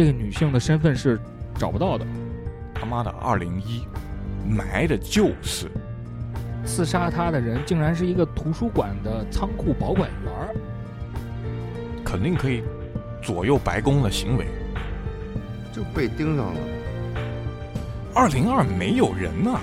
这个女性的身份是找不到的。他妈的，二零一埋的就是刺杀她的人竟然是一个图书馆的仓库保管员儿。肯定可以左右白宫的行为。就被盯上了。二零二没有人呐、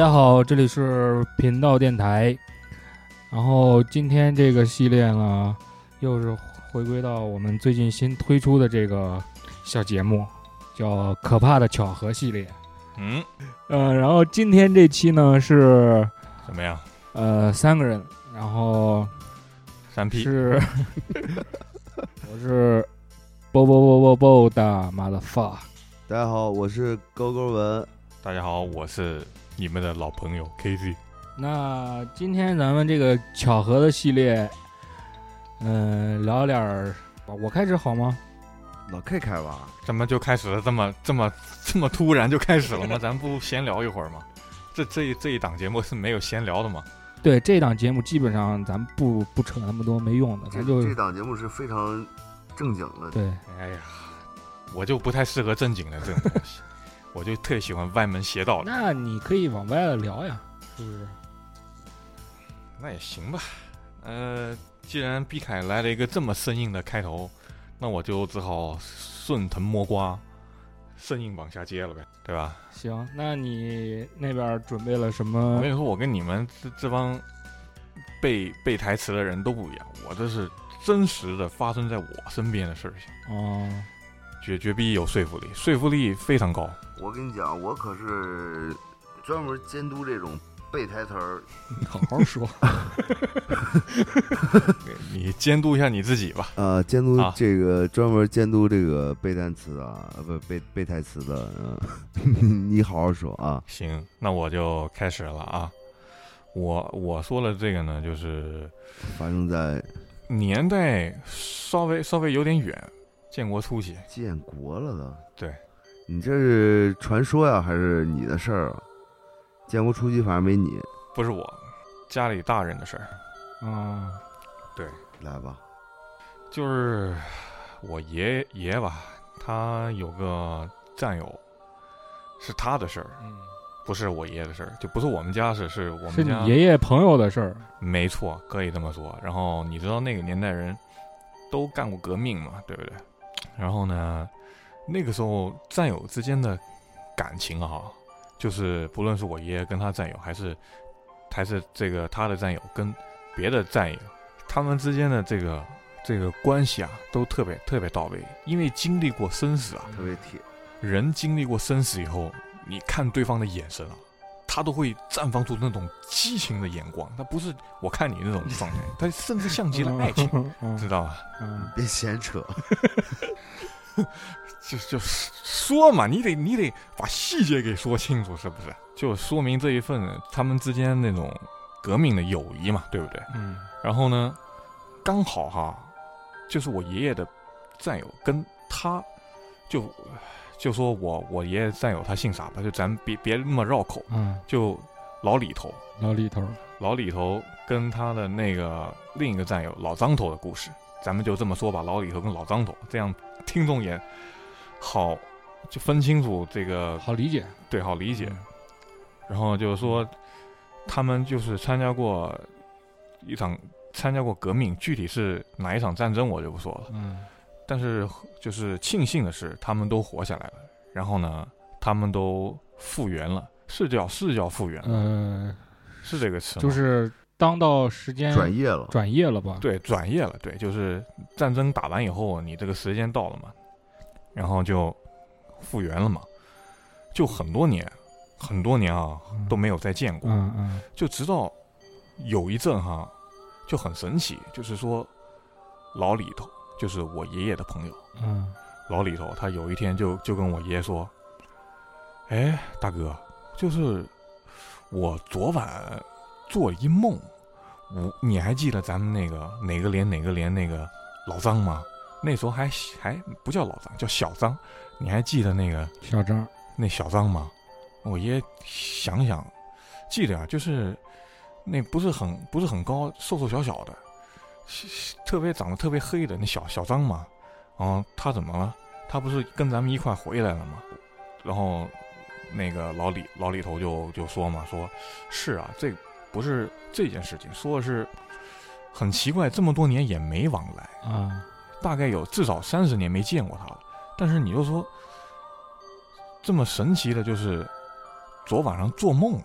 家好，这里是频道电台。然后今天这个系列呢，又是回归到我们最近新推出的这个小节目，叫《可怕的巧合》系列。嗯，呃，然后今天这期呢是怎么样？呃三个人，然后三 P 是 我是啵啵啵啵啵的妈的发，大家好，我是勾勾文。大家好，我是你们的老朋友 KZ。那今天咱们这个巧合的系列，嗯、聊点儿，我开始好吗？老 K 开吧，怎么就开始了？这么这么这么突然就开始了吗？咱不闲聊一会儿吗？这这一这一档节目是没有闲聊的吗？对，这档节目基本上咱不不扯那么多没用的，这咱就这档节目是非常正经的。对，哎呀，我就不太适合正经的这种东西，我就特喜欢歪门邪道的。那你可以往歪了聊呀，是不是？那也行吧。呃，既然毕凯来了一个这么生硬的开头，那我就只好顺藤摸瓜，生硬往下接了呗，对吧？行，那你那边准备了什么我么跟？你说，我跟你们这这帮背背台词的人都不一样，我这是真实的发生在我身边的事情，哦，绝绝逼有说服力，说服力非常高。我跟你讲，我可是专门监督这种背台词儿。你好好说。你监督一下你自己吧。呃，监督啊这个专门监督这个背单词的啊，呃不背背台词的，嗯，你好好说啊。行，那我就开始了啊。我我说的这个呢，就是发生在年代稍微稍微有点远，建国初期。建国了都。对，你这是传说呀，还是你的事儿啊？建国初期反正没你，不是我，家里大人的事儿，啊，来吧。就是我爷爷吧，他有个战友，是他的事儿，嗯，不是我爷爷的事儿，就不是我们家事，是我们家。你爷爷朋友的事儿。没错，可以这么说。然后你知道那个年代人都干过革命嘛，对不对？然后呢，那个时候战友之间的感情啊，就是不论是我爷爷跟他战友，还是还是这个他的战友跟别的战友，他们之间的这个这个关系啊，都特别特别到位。因为经历过生死啊，特别铁，人经历过生死以后，你看对方的眼神啊，他都会绽放出那种激情的眼光。他不是我看你那种状态，他甚至像极了爱情，嗯知道吧？嗯，别闲扯。就就说嘛，你得你得把细节给说清楚，是不是？就说明这一份他们之间那种革命的友谊嘛，对不对？嗯然后呢，刚好哈，就是我爷爷的战友跟他，就就说我我爷爷战友他姓啥吧，就咱别别那么绕口，嗯，就老李头，老李头，老李头跟他的那个另一个战友老张头的故事，咱们就这么说吧，老李头跟老张头，这样听众也好就分清楚这个好理解。对好理解。然后就是说，他们就是参加过一场参加过革命，具体是哪一场战争我就不说了。嗯但是就是庆幸的是，他们都活下来了。然后呢，他们都复原了，是叫是叫复原了，嗯，是这个词吗？就是当到时间转业了，转业了吧？对，转业了，对，就是战争打完以后，你这个时间到了嘛，然后就复原了嘛，就很多年，很多年啊嗯。都没有再见过，嗯嗯。就直到有一阵哈，就很神奇，就是说老李头，就是我爷爷的朋友，嗯。老李头，他有一天就就跟我爷爷说：“哎，大哥，就是我昨晚做一梦，我你还记得咱们那个哪个连哪个连那个老张吗？那时候还还不叫老张，叫小张。你还记得那个小张，那小张吗？我爷想想，记得啊，就是那不是很不是很高，瘦瘦小小的，特别长得特别黑的那小小张嘛。啊，他怎么了？他不是跟咱们一块回来了吗？然后那个老李老李头就就说嘛，说是啊，这不是这件事情，说的是很奇怪，这么多年也没往来啊，大概有至少三十年没见过他了。但是你又说这么神奇的，就是昨晚上做梦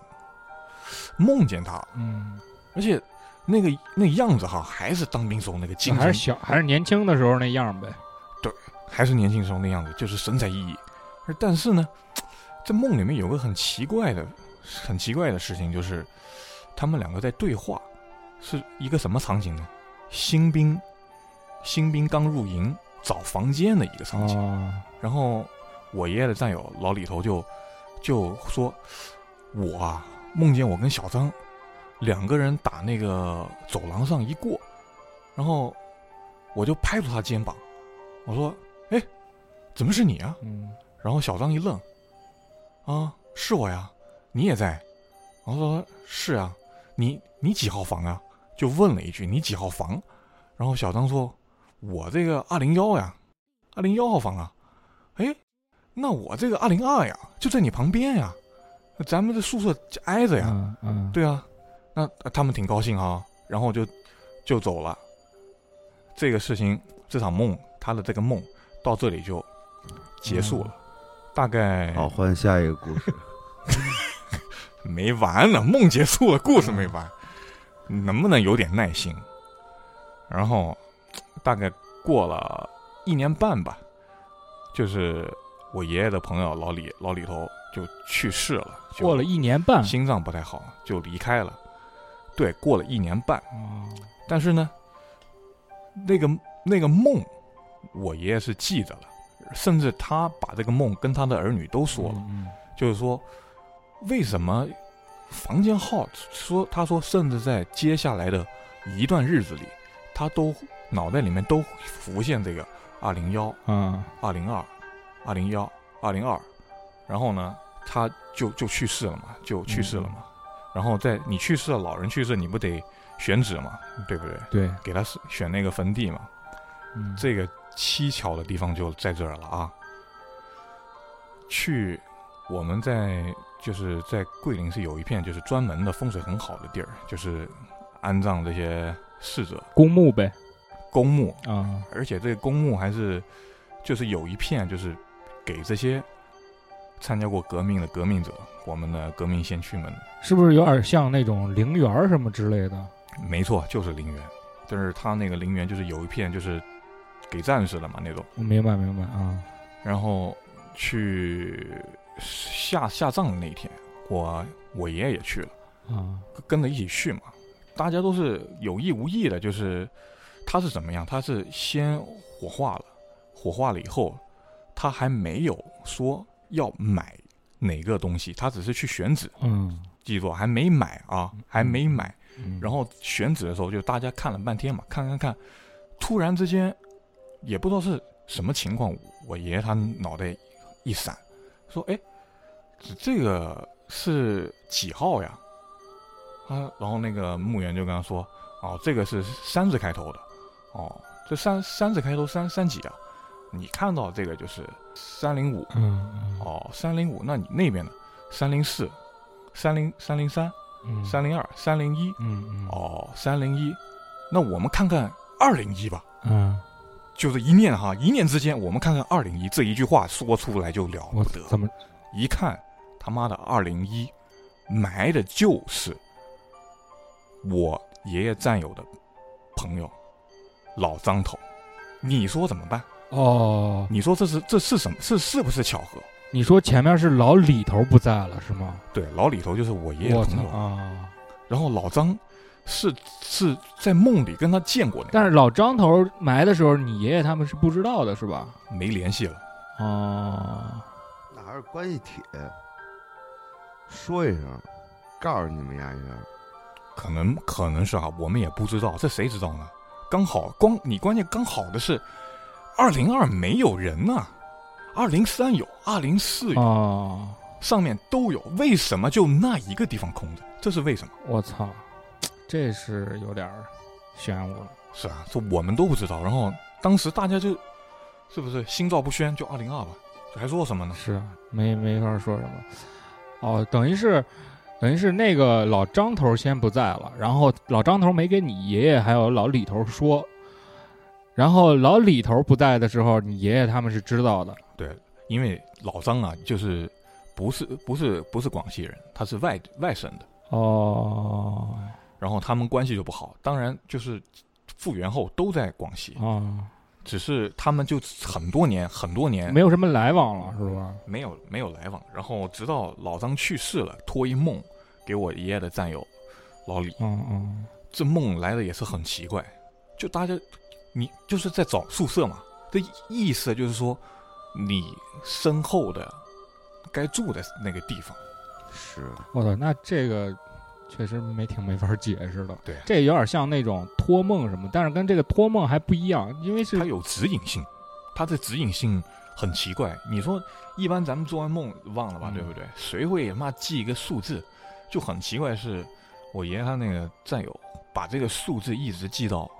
梦见他，嗯，而且那个那样子哈，还是当兵时候那个精神，还是小还是年轻的时候那样呗。对，还是年轻时候那样子，就是神采奕奕。而但是呢，在梦里面有个很奇怪的、很奇怪的事情，就是他们两个在对话，是一个什么场景呢？新兵，新兵刚入营。找房间的一个场景，然后我爷爷的战友老李头就就说：“我啊，梦见我跟小张两个人打那个走廊上一过，然后我就拍住他肩膀，我说：‘哎，怎么是你啊？’嗯，然后小张一愣，啊，是我呀，你也在？我说是啊，你你几号房啊？就问了一句你几号房？然后小张说。”我这个二零幺呀，二零幺号房啊，哎，那我这个二零二呀，就在你旁边呀，咱们的宿舍挨着呀，嗯，对啊，那他们挺高兴啊，然后就就走了。这个事情，这场梦，他的这个梦到这里就结束了，大概好换下一个故事，没完呢，梦结束了，故事没完，能不能有点耐心？然后。大概过了一年半吧，就是我爷爷的朋友老李老李头就去世了。过了一年半，心脏不太好，就离开了。对，过了一年半。哦。但是呢，那个那个梦，我爷爷是记得了，甚至他把这个梦跟他的儿女都说了，就是说，为什么房间号说他说，甚至在接下来的一段日子里，他都。脑袋里面都浮现这个二零幺，嗯，二零二，二零幺，二零二，然后呢，他就就去世了嘛，就去世了嘛。然后在你去世了，老人去世，你不得选址嘛，对不对？对，给他选那个坟地嘛。嗯，这个蹊跷的地方就在这儿了啊。去，我们在就是在桂林是有一片就是专门的风水很好的地儿，就是安葬这些逝者公墓呗。公墓啊，而且这个公墓还是，就是有一片，就是给这些参加过革命的革命者，我们的革命先驱们，是不是有点像那种陵园什么之类的？没错，就是陵园，但是他那个陵园就是有一片，就是给战士的嘛那种。明白，明白啊。然后去下下葬的那一天，我我爷爷也去了啊，跟着一起去嘛，大家都是有意无意的，就是。他是怎么样？他是先火化了，火化了以后，他还没有说要买哪个东西，他只是去选址。嗯，记住还没买啊，还没买。然后选址的时候，就大家看了半天嘛，看看看，突然之间，也不知道是什么情况，我爷爷他脑袋一闪，说：“哎，这个是几号呀？”啊，然后那个墓园就跟他说：“哦，这个是三字开头的。”哦，这三三字开头三三几啊？你看到这个就是三零五，嗯，哦，三零五，那你那边呢？三零四，三零三零三，三零二，三零一，嗯嗯，哦，三零一，那我们看看二零一吧，嗯，就是一念哈，一念之间，我们看看二零一这一句话说出来就了不得，怎么一看他妈的二零一埋的就是我爷爷战友的朋友。老张头，你说怎么办？哦，你说这是这是什么？是是不是巧合？你说前面是老李头不在了是吗？对，老李头就是我爷爷朋友啊。然后老张是是在梦里跟他见过的，但是老张头埋的时候，你爷爷他们是不知道的，是吧？没联系了。哦，那还是关系铁，说一声，告诉你们一下。可能可能是啊，我们也不知道，这谁知道呢？刚好光你关键刚好的是，二零二没有人呐、二零三有，二零四有，哦，上面都有，为什么就那一个地方空着？这是为什么？我操，这是有点儿玄乎了。是啊，这我们都不知道。然后当时大家就，是不是心照不宣？就二零二吧，这还说什么呢？是啊，没没法说什么。哦，等于是，等于是那个老张头先不在了，然后老张头没给你爷爷还有老李头说，然后老李头不在的时候，你爷爷他们是知道的。对因为老张啊，就是不是不是不是广西人，他是外外省的，哦然后他们关系就不好。当然，就是复原后都在广西，哦，只是他们就很多年很多年没有什么来往了，是吧？没有没有来往。然后直到老张去世了，托一梦给我爷爷的战友老李，嗯嗯，这梦来的也是很奇怪，就大家你就是在找宿舍嘛，这意思就是说你身后的该住的那个地方。是我操，那这个确实没挺没法解释的。对这有点像那种托梦什么，但是跟这个托梦还不一样，因为是它有指引性，它的指引性很奇怪。你说一般咱们做完梦忘了吧，嗯对不对？谁会妈记一个数字？就很奇怪是，我爷爷他那个战友把这个数字一直记到，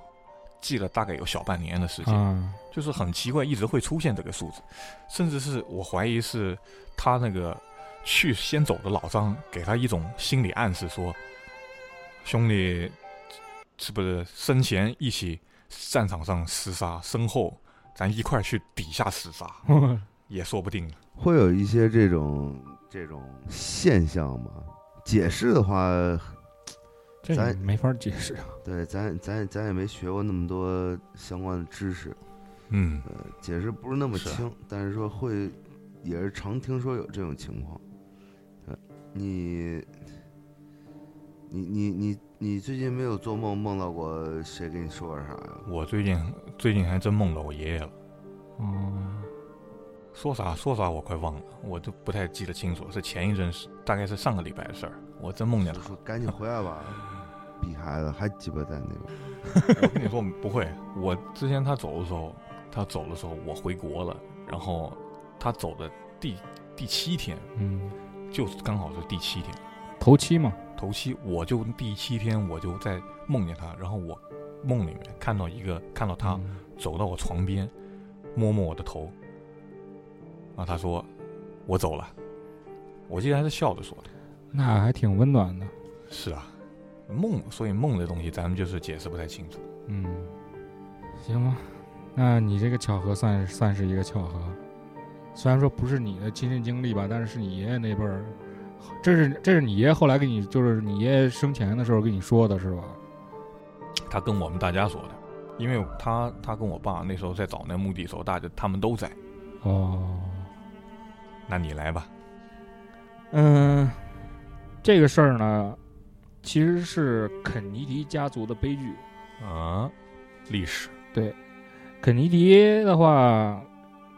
记了大概有小半年的时间，啊，就是很奇怪，一直会出现这个数字，甚至是我怀疑是他那个去先走的老张给他一种心理暗示说，兄弟，是不是生前一起战场上厮杀，身后咱一块儿去底下厮杀，也说不定。会有一些这种这种现象吗？解释的话，这咱你没法解释。啊对，咱咱咱也没学过那么多相关的知识，嗯，呃，解释不是那么清，但是说会，也是常听说有这种情况。呃，你，你你你你最近没有做梦梦到过谁跟你说过啥呀？我最近最近还真梦到我爷爷了，嗯，说啥说啥我快忘了，我都不太记得清楚，是前一阵是大概是上个礼拜的事儿，我真梦见了。说赶紧回来吧，逼孩子还鸡巴在那个。我跟你说不会，我之前他走的时候，他走的时候我回国了，然后他走的第第七天，嗯，就是刚好是第七天，头七嘛，头七，我就第七天我就在梦见他，然后我梦里面看到一个看到他嗯走到我床边，摸摸我的头，然后他说我走了，我记得还是笑着说的。那还挺温暖的。是啊，梦，所以梦的东西咱们就是解释不太清楚。嗯，行吧，那你这个巧合算算是一个巧合，虽然说不是你的亲身经历吧，但是是你爷爷那辈儿，这是这是你爷爷后来跟你，就是你爷爷生前的时候跟你说的是吧？他跟我们大家说的，因为他他跟我爸那时候在找那墓地的时候，大家他们都在。哦，那你来吧。嗯，这个事儿呢，其实是肯尼迪家族的悲剧。啊，历史对，肯尼迪的话，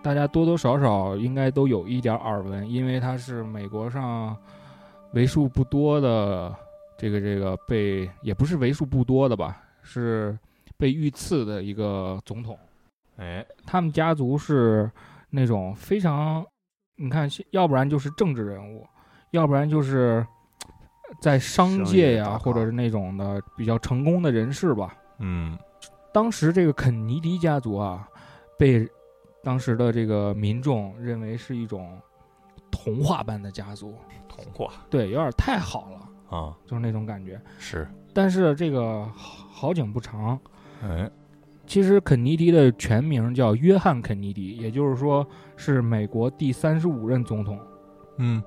大家多多少少应该都有一点耳闻，因为他是美国上为数不多的这个这个被也不是为数不多的吧，是被遇刺的一个总统。哎，他们家族是那种非常，你看，要不然就是政治人物，要不然就是在商商界呀、或者是那种的比较成功的人士吧。嗯，当时这个肯尼迪家族啊，被当时的这个民众认为是一种童话般的家族，童话对，有点太好了，啊，就是那种感觉。是，但是这个好好景不长，哎，其实肯尼迪的全名叫约翰·肯尼迪，也就是说是美国第三十五任总统。嗯，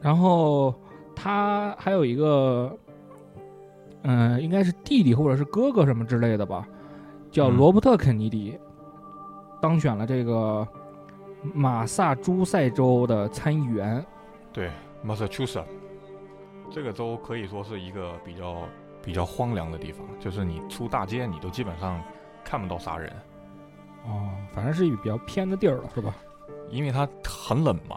然后他还有一个，嗯、应该是弟弟或者是哥哥什么之类的吧，叫嗯罗伯特·肯尼迪，当选了这个马萨诸塞州的参议员。对，Massachusetts 这个州可以说是一个比较比较荒凉的地方，就是你出大街，你都基本上看不到啥人，哦，反正是一个比较偏的地儿了，是吧？因为它很冷嘛。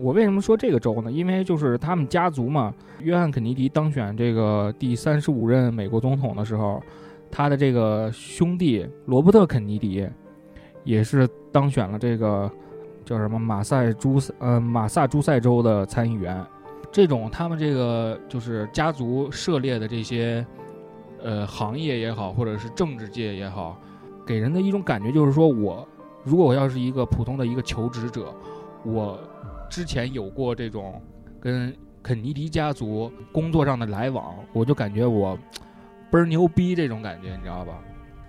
我为什么说这个州呢？因为就是他们家族嘛，约翰肯尼迪当选这个第三十五任美国总统的时候，他的这个兄弟罗伯特肯尼迪也是当选了这个叫什么马赛诸呃马萨诸塞州的参议员。这种他们这个就是家族涉猎的这些呃行业也好，或者是政治界也好，给人的一种感觉就是说我如果我要是一个普通的一个求职者，我之前有过这种跟肯尼迪家族工作上的来往，我就感觉我倍儿牛逼这种感觉，你知道吧？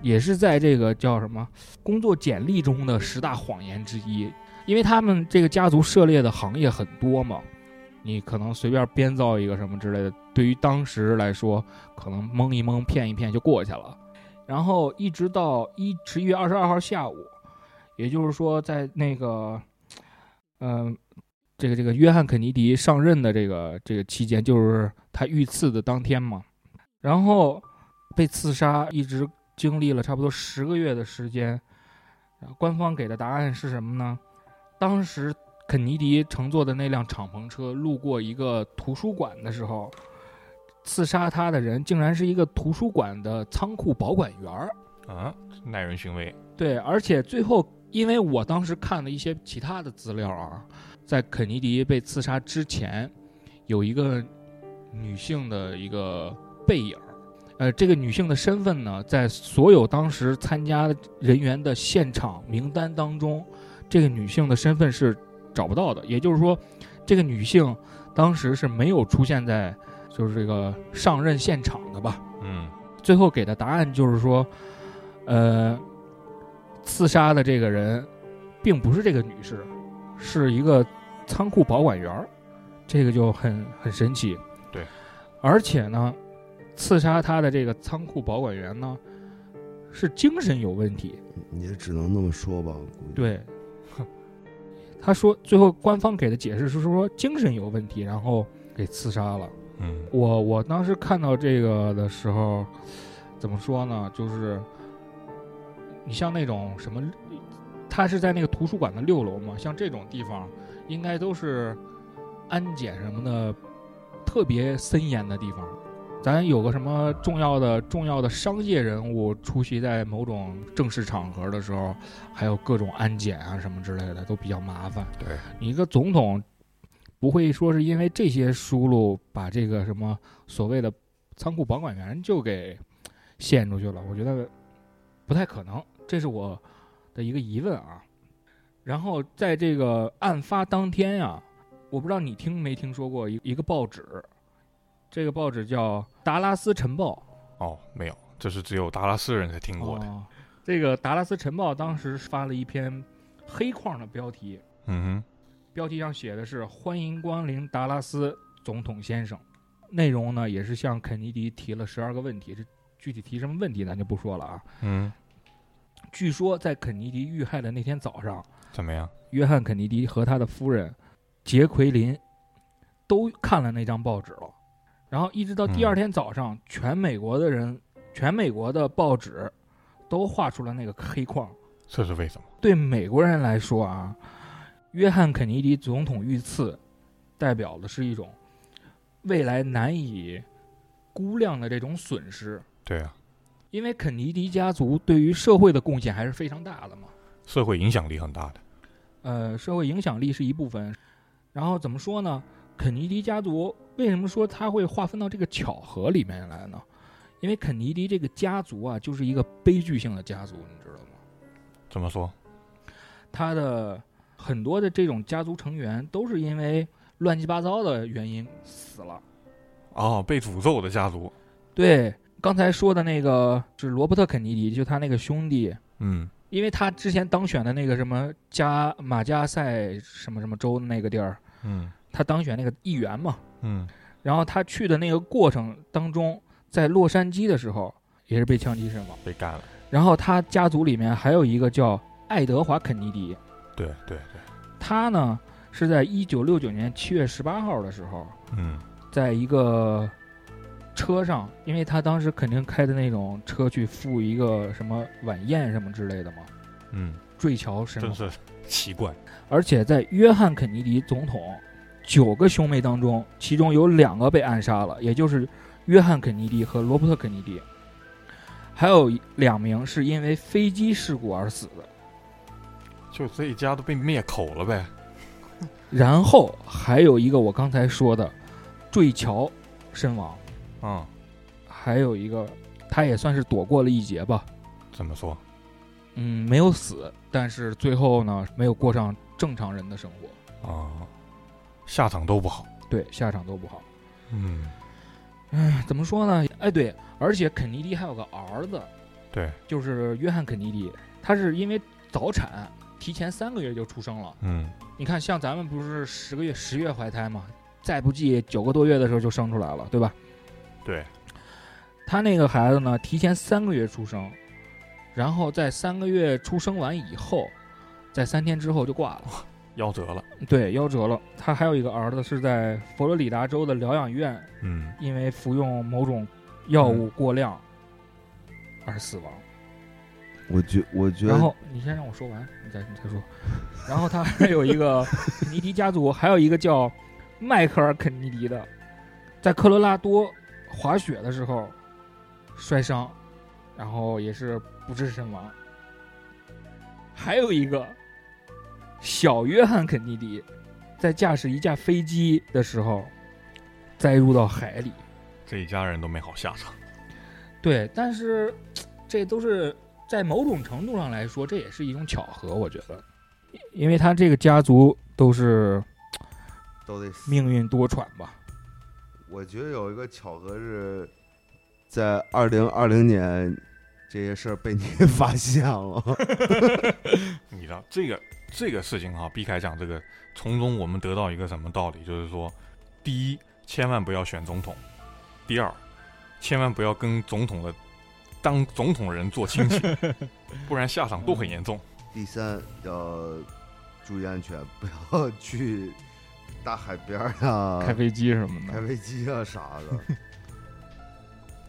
也是在这个叫什么工作简历中的十大谎言之一，因为他们这个家族涉猎的行业很多嘛，你可能随便编造一个什么之类的，对于当时来说，可能蒙一蒙、骗一骗就过去了。然后一直到一十一月二十二号下午，也就是说在那个，嗯、这个这个约翰肯尼迪上任的这个这个期间，就是他遇刺的当天嘛，然后被刺杀，一直经历了差不多十个月的时间。然后官方给的答案是什么呢？当时肯尼迪乘坐的那辆敞篷车路过一个图书馆的时候，刺杀他的人竟然是一个图书馆的仓库保管员儿。啊，耐人寻味。对，而且最后，因为我当时看了一些其他的资料啊，在肯尼迪被刺杀之前，有一个女性的一个背影儿。呃，这个女性的身份呢，在所有当时参加人员的现场名单当中，这个女性的身份是找不到的。也就是说，这个女性当时是没有出现在就是这个上任现场的吧？嗯最后给的答案就是说，呃，刺杀的这个人并不是这个女士，是一个仓库保管员儿，这个就很很神奇。对，而且呢，刺杀他的这个仓库保管员呢，是精神有问题。也只能那么说吧。对，他说最后官方给的解释是说精神有问题，然后给刺杀了。嗯我我当时看到这个的时候，怎么说呢？就是你像那种什么，他是在那个图书馆的六楼嘛，像这种地方，应该都是安检什么的特别森严的地方。咱有个什么重要的重要的商业人物出席在某种正式场合的时候，还有各种安检啊什么之类的，都比较麻烦。对，你一个总统不会说是因为这些疏漏把这个什么所谓的仓库保管员就给献出去了，我觉得不太可能，这是我的一个疑问啊。然后在这个案发当天呀、我不知道你听没听说过一一个报纸，这个报纸叫《达拉斯晨报》。哦，没有，这是只有达拉斯人才听过的。哦，这个《达拉斯晨报》当时发了一篇黑框的标题，嗯哼标题上写的是“欢迎光临达拉斯，总统先生”，内容呢也是向肯尼迪提了十二个问题，这具体提什么问题咱就不说了啊。嗯，据说在肯尼迪遇害的那天早上，怎么样？约翰·肯尼迪和他的夫人杰奎琳都看了那张报纸了，然后一直到第二天早上，全美国的人，全美国的报纸都画出了那个黑框。这是为什么？对美国人来说啊，约翰·肯尼迪总统遇刺，代表的是一种未来难以估量的这种损失。对啊，因为肯尼迪家族对于社会的贡献还是非常大的嘛，社会影响力很大的。呃，社会影响力是一部分。然后怎么说呢？肯尼迪家族为什么说他会划分到这个巧合里面来呢？因为肯尼迪这个家族啊，就是一个悲剧性的家族，你知道吗？怎么说？他的很多的这种家族成员都是因为乱七八糟的原因死了。哦，被诅咒的家族。对，刚才说的那个是罗伯特·肯尼迪，就他那个兄弟，嗯因为他之前当选的那个什么加马加塞什么什么州的那个地儿，嗯他当选那个议员嘛。嗯，然后他去的那个过程当中，在洛杉矶的时候也是被枪击身亡。被干了。然后他家族里面还有一个叫爱德华·肯尼迪，对对对。他呢是在一九六九年七月十八号的时候，嗯在一个车上，因为他当时肯定开的那种车去赴一个什么晚宴什么之类的嘛，嗯，坠桥身亡。真是奇怪，而且在约翰肯尼迪总统九个兄妹当中，其中有两个被暗杀了，也就是约翰肯尼迪和罗伯特肯尼迪，还有两名是因为飞机事故而死的。就这一家都被灭口了呗。然后还有一个我刚才说的坠桥身亡，嗯，还有一个他也算是躲过了一劫吧。怎么说？嗯，没有死，但是最后呢，没有过上正常人的生活，啊、下场都不好。对，下场都不好。嗯，哎，怎么说呢？哎，对，而且肯尼迪还有个儿子，对，就是约翰肯尼迪，他是因为早产，提前三个月就出生了。嗯，你看，像咱们不是十个月十月怀胎嘛，再不济九个多月的时候就生出来了，对吧？对，他那个孩子呢，提前三个月出生，然后在三个月出生完以后，在三天之后就挂了，夭折了。对，夭折了。他还有一个儿子是在佛罗里达州的疗养院，嗯，因为服用某种药物过量而死亡。我觉我觉得然后你先让我说完，你再你再说。然后他还有一个肯 尼迪家族，还有一个叫迈克尔肯尼迪的，在科罗拉多滑雪的时候摔伤，然后也是不治身亡。还有一个小约翰肯尼迪，在驾驶一架飞机的时候栽入到海里。这一家人都没好下场。对，但是 这都是在某种程度上来说，这也是一种巧合，我觉得，因为他这个家族都是都得死。命运多舛吧。我觉得有一个巧合是，在二零二零年，这些事儿被你 发现了。你知道这个这个事情哈，避开讲这个，从中我们得到一个什么道理？就是说，第一，千万不要选总统；第二，千万不要跟总统的当总统人做亲戚，不然下场都很严重。第三，要注意安全，不要去大海边儿呀、开飞机什么的开，飞机啊啥的。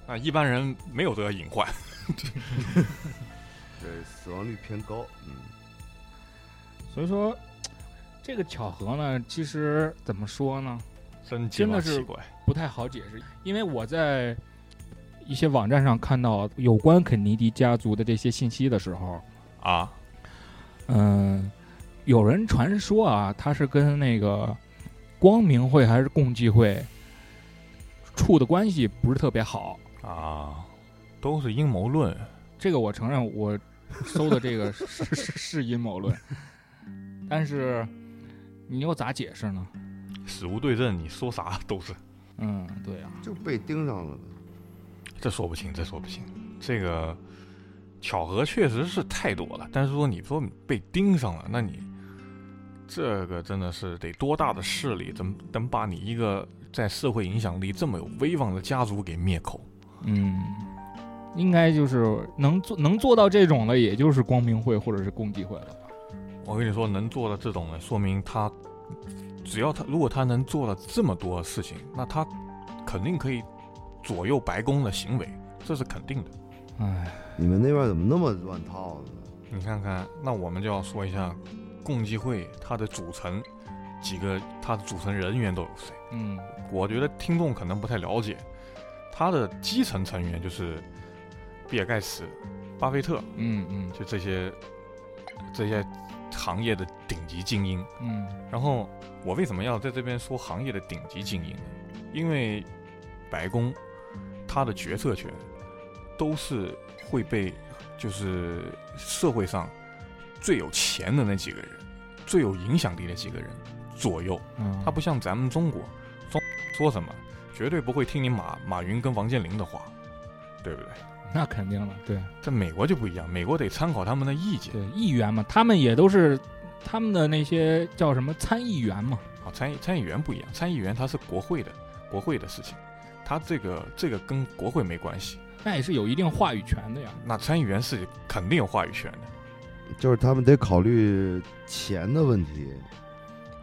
啊，一般人没有这个隐患。对，死亡率偏高。嗯，所以说这个巧合呢，其实怎么说呢，真真的是。不太好解释，因为我在一些网站上看到有关肯尼迪家族的这些信息的时候，啊，嗯，有人传说啊，他是跟那个光明会还是共济会处的关系不是特别好。啊，都是阴谋论。这个我承认，我搜的这个是 是是阴谋论，但是你又咋解释呢？死无对证，你说啥都是。嗯，对啊，就被盯上了。这说不清，这说不清。这个巧合确实是太多了，但是说你说被盯上了，那你这个真的是得多大的势力，怎么能把你一个在社会影响力这么有威望的家族给灭口？嗯，应该就是能做能做到这种的，也就是光明会或者是共济会了吧。我跟你说，能做的这种的，说明他只要他如果他能做了这么多事情，那他肯定可以左右白宫的行为，这是肯定的。唉，你们那边怎么那么乱套呢？你看看，那我们就要说一下共济会它的组成，几个它的组成人员都有谁？嗯我觉得听众可能不太了解，它的基层成员就是比尔盖茨、巴菲特，嗯嗯就这些这些行业的顶级精英。嗯然后我为什么要在这边说行业的顶级精英呢？因为白宫他的决策权都是会被就是社会上最有钱的那几个人、最有影响力的几个人左右。嗯，它不像咱们中国，中说什么绝对不会听你马马云跟王健林的话，对不对？那肯定了，对在美国就不一样，美国得参考他们的意见对，议员嘛，他们也都是他们的那些叫什么参议员嘛。啊。参议参议员不一样，参议员他是国会的，国会的事情，他这个这个跟国会没关系。那也是有一定话语权的呀。那参议员是肯定有话语权的，就是他们得考虑钱的问题。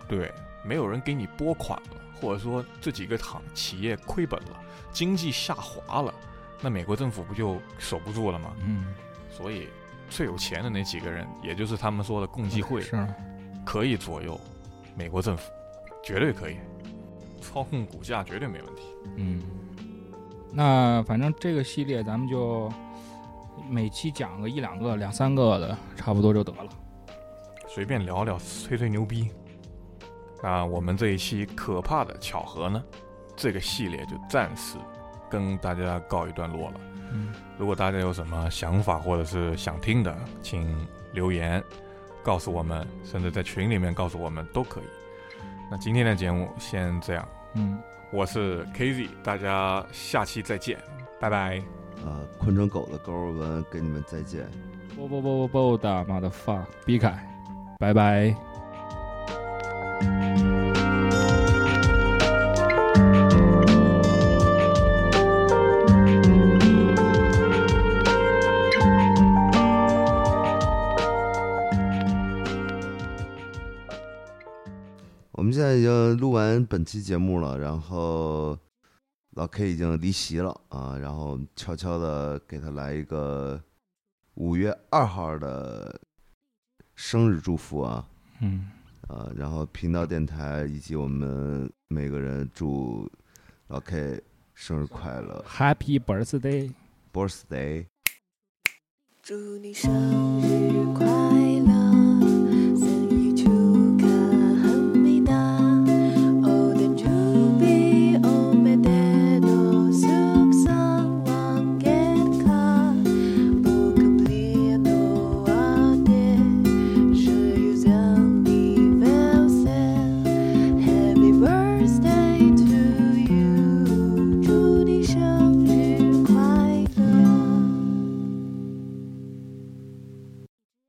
对，没有人给你拨款了，或者说这几个厂企业亏本了，经济下滑了，那美国政府不就守不住了吗？嗯，所以最有钱的那几个人，也就是他们说的共济会，是啊可以左右美国政府，绝对可以，操控股价绝对没问题。嗯，那反正这个系列咱们就每期讲个一两个、两三个的，差不多就得了。随便聊聊，吹吹牛逼。那我们这一期可怕的巧合呢，这个系列就暂时跟大家告一段落了。嗯，如果大家有什么想法或者是想听的，请留言告诉我们，甚至在群里面告诉我们都可以。那今天的节目先这样，嗯，我是 KZ，大家下期再见，拜拜。呃，昆虫狗的狗尔文跟你们再见。啵啵啵啵啵的妈的 fuck，避开，拜拜。本期节目了，然后老 K 已经离席了啊，然后悄悄的给他来一个五月二号的生日祝福啊嗯，啊，然后频道电台以及我们每个人祝老 K 生日快乐 Happy birthday。，birthday。祝你生日快